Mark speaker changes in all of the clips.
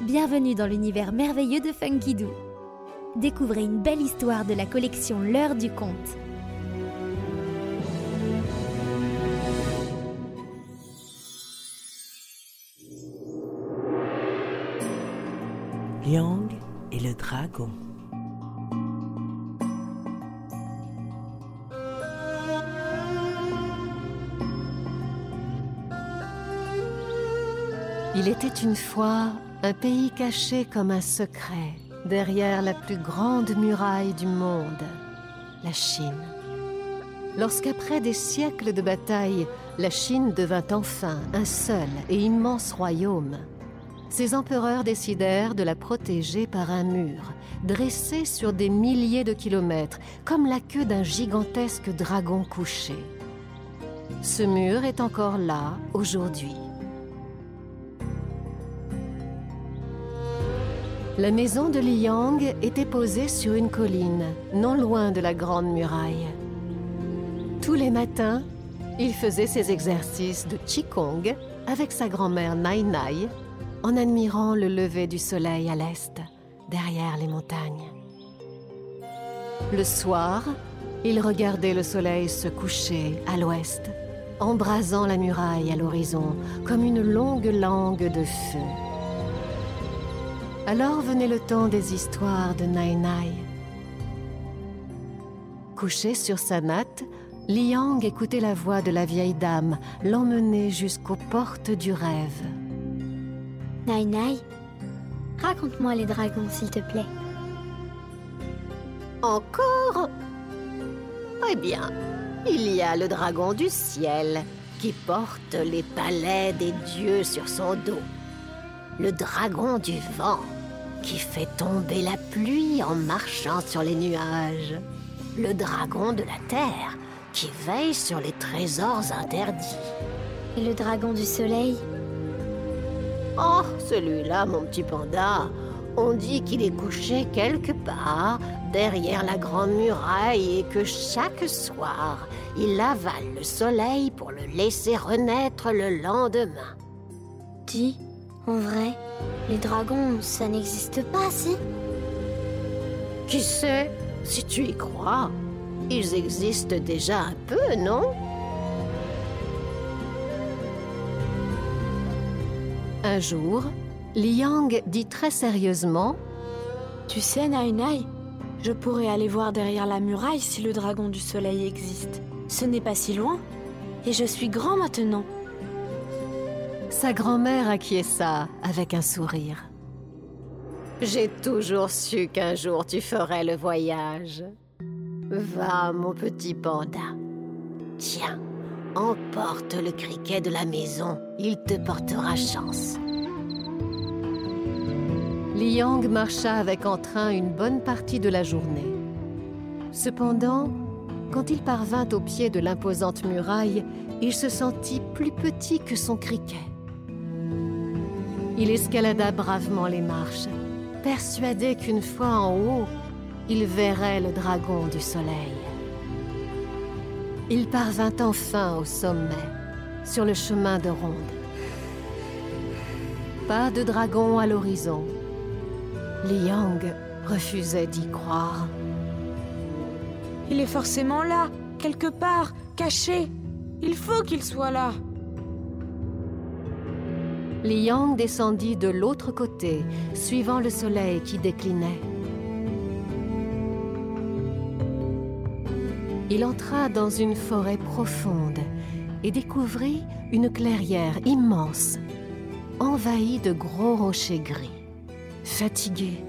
Speaker 1: Bienvenue dans l'univers merveilleux de Funky Doo. Découvrez une belle histoire de la collection L'heure du conte.
Speaker 2: Liang et le dragon.
Speaker 3: Il était une fois un pays caché comme un secret derrière la plus grande muraille du monde, la Chine. Lorsqu'après des siècles de bataille, la Chine devint enfin un seul et immense royaume, ses empereurs décidèrent de la protéger par un mur, dressé sur des milliers de kilomètres, comme la queue d'un gigantesque dragon couché. Ce mur est encore là aujourd'hui. La maison de Liang était posée sur une colline, non loin de la grande muraille. Tous les matins, il faisait ses exercices de Qigong avec sa grand-mère Nai Nai en admirant le lever du soleil à l'est, derrière les montagnes. Le soir, il regardait le soleil se coucher à l'ouest, embrasant la muraille à l'horizon comme une longue langue de feu. Alors venait le temps des histoires de Nai Nai. Couché sur sa natte, Liang écoutait la voix de la vieille dame l'emmener jusqu'aux portes du rêve.
Speaker 4: Nai Nai, raconte-moi les dragons, s'il te plaît.
Speaker 5: Encore? Eh bien, il y a le dragon du ciel qui porte les palais des dieux sur son dos. Le dragon du vent qui fait tomber la pluie en marchant sur les nuages. Le dragon de la terre qui veille sur les trésors interdits.
Speaker 4: Et le dragon du soleil?
Speaker 5: Oh, celui-là, mon petit panda, on dit qu'il est couché quelque part derrière la grande muraille et que chaque soir, il avale le soleil pour le laisser renaître le lendemain.
Speaker 4: Dis, en vrai, les dragons, ça n'existe pas, si?
Speaker 5: Qui sait, si tu y crois, ils existent déjà un peu, non?
Speaker 3: Un jour, Liang dit très sérieusement
Speaker 6: Tu sais, Nai Nai, je pourrais aller voir derrière la muraille si le dragon du soleil existe. Ce n'est pas si loin, et je suis grand maintenant.
Speaker 3: Sa grand-mère acquiesça avec un sourire.
Speaker 5: J'ai toujours su qu'un jour tu ferais le voyage. Va, mon petit panda. Tiens, emporte le criquet de la maison. Il te portera chance.
Speaker 3: Liang marcha avec entrain une bonne partie de la journée. Cependant, quand il parvint au pied de l'imposante muraille, il se sentit plus petit que son criquet. Il escalada bravement les marches, persuadé qu'une fois en haut, il verrait le dragon du soleil. Il parvint enfin au sommet, sur le chemin de ronde. Pas de dragon à l'horizon. Liang refusait d'y croire.
Speaker 6: Il est forcément là, quelque part, caché. Il faut qu'il soit là.
Speaker 3: Liang descendit de l'autre côté, suivant le soleil qui déclinait. Il entra dans une forêt profonde et découvrit une clairière immense, envahie de gros rochers gris. Fatigué,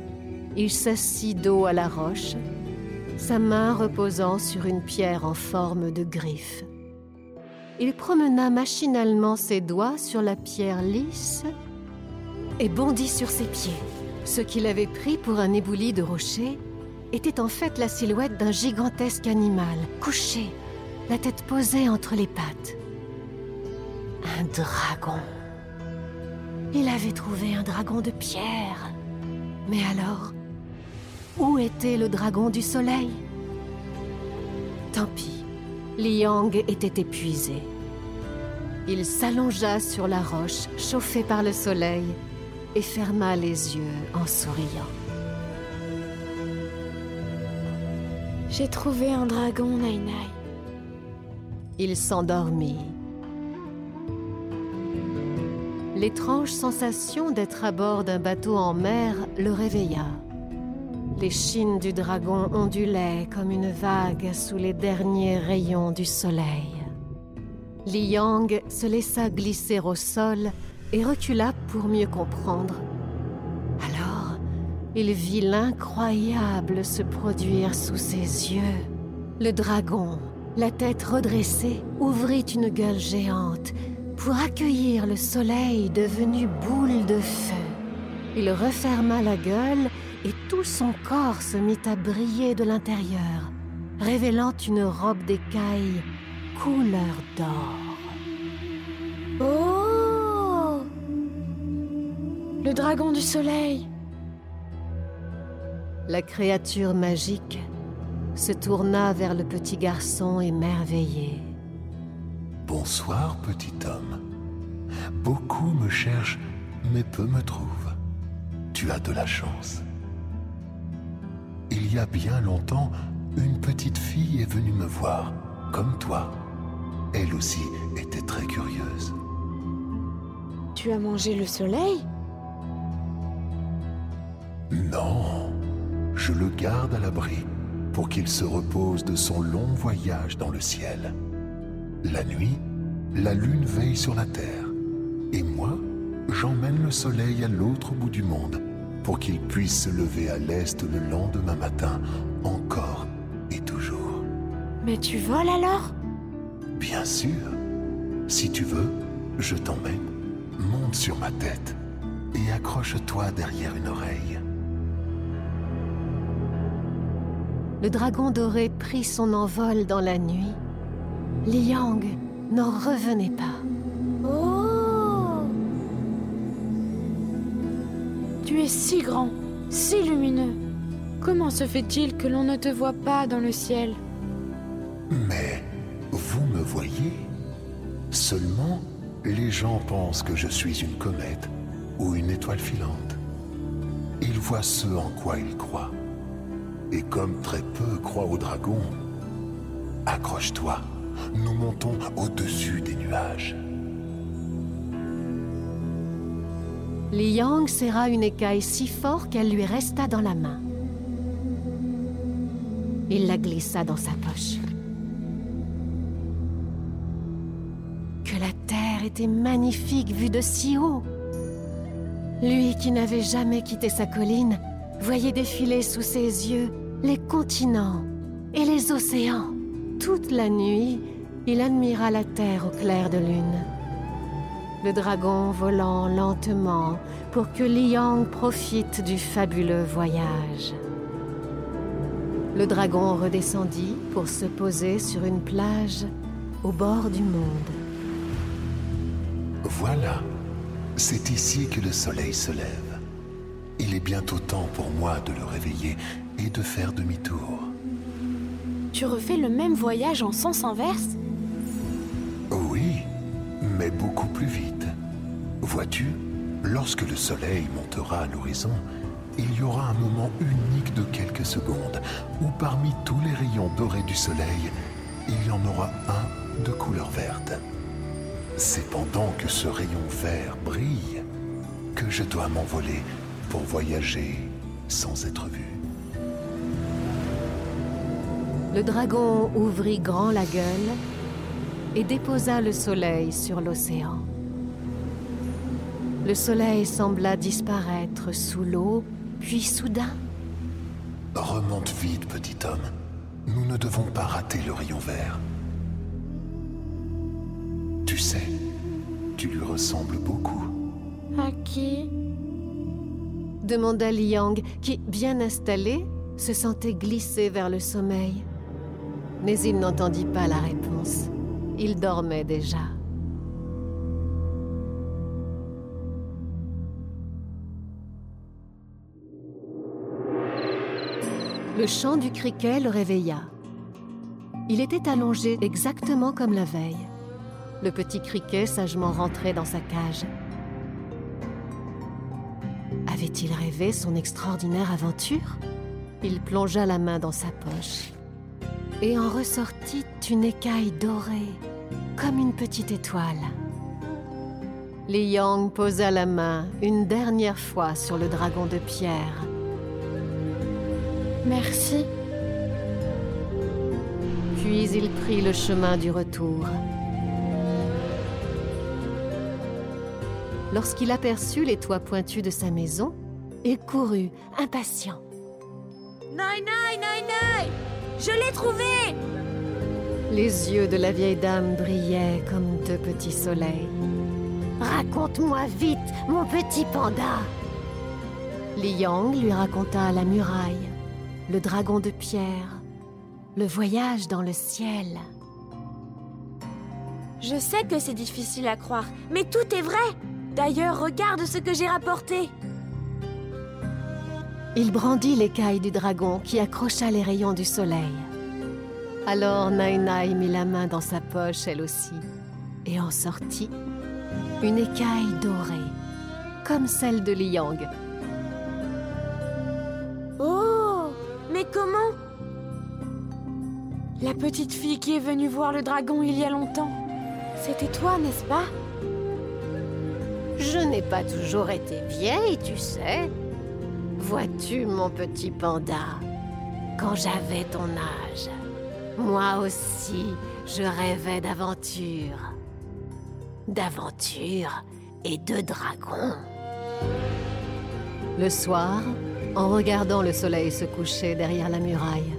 Speaker 3: il s'assit dos à la roche, sa main reposant sur une pierre en forme de griffe. Il promena machinalement ses doigts sur la pierre lisse et bondit sur ses pieds. Ce qu'il avait pris pour un éboulis de rocher était en fait la silhouette d'un gigantesque animal, couché, la tête posée entre les pattes. Un dragon. Il avait trouvé un dragon de pierre. Mais alors, où était le dragon du soleil? Tant pis, Liang était épuisé. Il s'allongea sur la roche, chauffé par le soleil, et ferma les yeux en souriant.
Speaker 6: J'ai trouvé un dragon, Nainai.
Speaker 3: Il s'endormit. L'étrange sensation d'être à bord d'un bateau en mer le réveilla. Les chines du dragon ondulaient comme une vague sous les derniers rayons du soleil. Li Yang se laissa glisser au sol et recula pour mieux comprendre. Alors, il vit l'incroyable se produire sous ses yeux. Le dragon, la tête redressée, ouvrit une gueule géante pour accueillir le soleil devenu boule de feu. Il referma la gueule et tout son corps se mit à briller de l'intérieur, révélant une robe d'écaille couleur d'or.
Speaker 6: Oh Le dragon du soleil
Speaker 3: La créature magique se tourna vers le petit garçon émerveillé.
Speaker 7: Bonsoir, petit homme. Beaucoup me cherchent, mais peu me trouvent. Tu as de la chance. Il y a bien longtemps, une petite fille est venue me voir, comme toi. Elle aussi était très curieuse.
Speaker 6: Tu as mangé le soleil?
Speaker 7: Non, je le garde à l'abri pour qu'il se repose de son long voyage dans le ciel. La nuit, la lune veille sur la terre, et moi, j'emmène le soleil à l'autre bout du monde pour qu'il puisse se lever à l'est le lendemain matin, encore et toujours.
Speaker 6: Mais tu voles alors?
Speaker 7: Bien sûr. Si tu veux, je t'emmène. Monte sur ma tête et accroche-toi derrière une oreille.
Speaker 3: Le dragon doré prit son envol dans la nuit. Liang n'en revenait pas.
Speaker 6: Oh Tu es si grand, si lumineux. Comment se fait-il que l'on ne te voit pas dans le ciel?
Speaker 7: Mais vous me voyez? Seulement, les gens pensent que je suis une comète ou une étoile filante. Ils voient ce en quoi ils croient. Et comme très peu croient au dragon, accroche-toi, nous montons au-dessus des nuages.
Speaker 3: Liang serra une écaille si fort qu'elle lui resta dans la main. Il la glissa dans sa poche. Était magnifique vue de si haut. Lui qui n'avait jamais quitté sa colline voyait défiler sous ses yeux les continents et les océans. Toute la nuit, il admira la terre au clair de lune. Le dragon volant lentement pour que Liang profite du fabuleux voyage. Le dragon redescendit pour se poser sur une plage au bord du monde.
Speaker 7: Voilà, c'est ici que le soleil se lève. Il est bientôt temps pour moi de le réveiller et de faire demi-tour.
Speaker 6: Tu refais le même voyage en sens inverse?
Speaker 7: Oui, mais beaucoup plus vite. Vois-tu, lorsque le soleil montera à l'horizon, il y aura un moment unique de quelques secondes où parmi tous les rayons dorés du soleil, il y en aura un de couleur verte. C'est pendant que ce rayon vert brille que je dois m'envoler pour voyager sans être vu.
Speaker 3: Le dragon ouvrit grand la gueule et déposa le soleil sur l'océan. Le soleil sembla disparaître sous l'eau, puis soudain,
Speaker 7: Remonte vite, petit homme. Nous ne devons pas rater le rayon vert. Tu sais, tu lui ressembles beaucoup.
Speaker 6: À qui?
Speaker 3: demanda Liang, qui, bien installé, se sentait glisser vers le sommeil. Mais il n'entendit pas la réponse. Il dormait déjà. Le chant du criquet le réveilla. Il était allongé exactement comme la veille. Le petit criquet sagement rentrait dans sa cage. Avait-il rêvé son extraordinaire aventure? Il plongea la main dans sa poche et en ressortit une écaille dorée, comme une petite étoile. Li Yang posa la main une dernière fois sur le dragon de pierre.
Speaker 6: Merci.
Speaker 3: Puis il prit le chemin du retour. Lorsqu'il aperçut les toits pointus de sa maison, il courut, impatient.
Speaker 6: Nai, nai, nai, nai Je l'ai trouvé
Speaker 3: Les yeux de la vieille dame brillaient comme deux petits soleils.
Speaker 5: Raconte-moi vite, mon petit panda.
Speaker 3: Li Yang lui raconta la muraille, le dragon de pierre, le voyage dans le ciel.
Speaker 6: Je sais que c'est difficile à croire, mais tout est vrai D'ailleurs, regarde ce que j'ai rapporté
Speaker 3: Il brandit l'écaille du dragon qui accrocha les rayons du soleil. Alors Nai Nai mit la main dans sa poche, elle aussi, et en sortit une écaille dorée, comme celle de Liang.
Speaker 6: Oh Mais comment? La petite fille qui est venue voir le dragon il y a longtemps. C'était toi, n'est-ce pas?
Speaker 5: Je n'ai pas toujours été vieille, tu sais. Vois-tu, mon petit panda, quand j'avais ton âge, moi aussi, je rêvais d'aventure. D'aventure et de dragons.
Speaker 3: Le soir, en regardant le soleil se coucher derrière la muraille,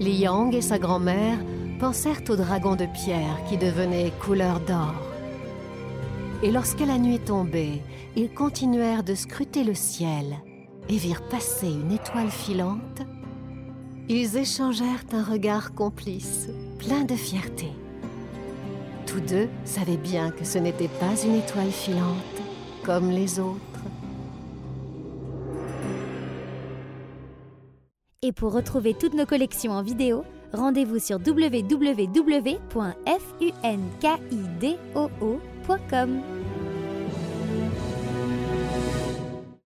Speaker 3: Liang et sa grand-mère pensèrent au dragon de pierre qui devenait couleur d'or. Et lorsque la nuit tombait, ils continuèrent de scruter le ciel et virent passer une étoile filante. Ils échangèrent un regard complice, plein de fierté. Tous deux savaient bien que ce n'était pas une étoile filante comme les autres.
Speaker 1: Et pour retrouver toutes nos collections en vidéo, rendez-vous sur www.funkidoo.com. Welcome.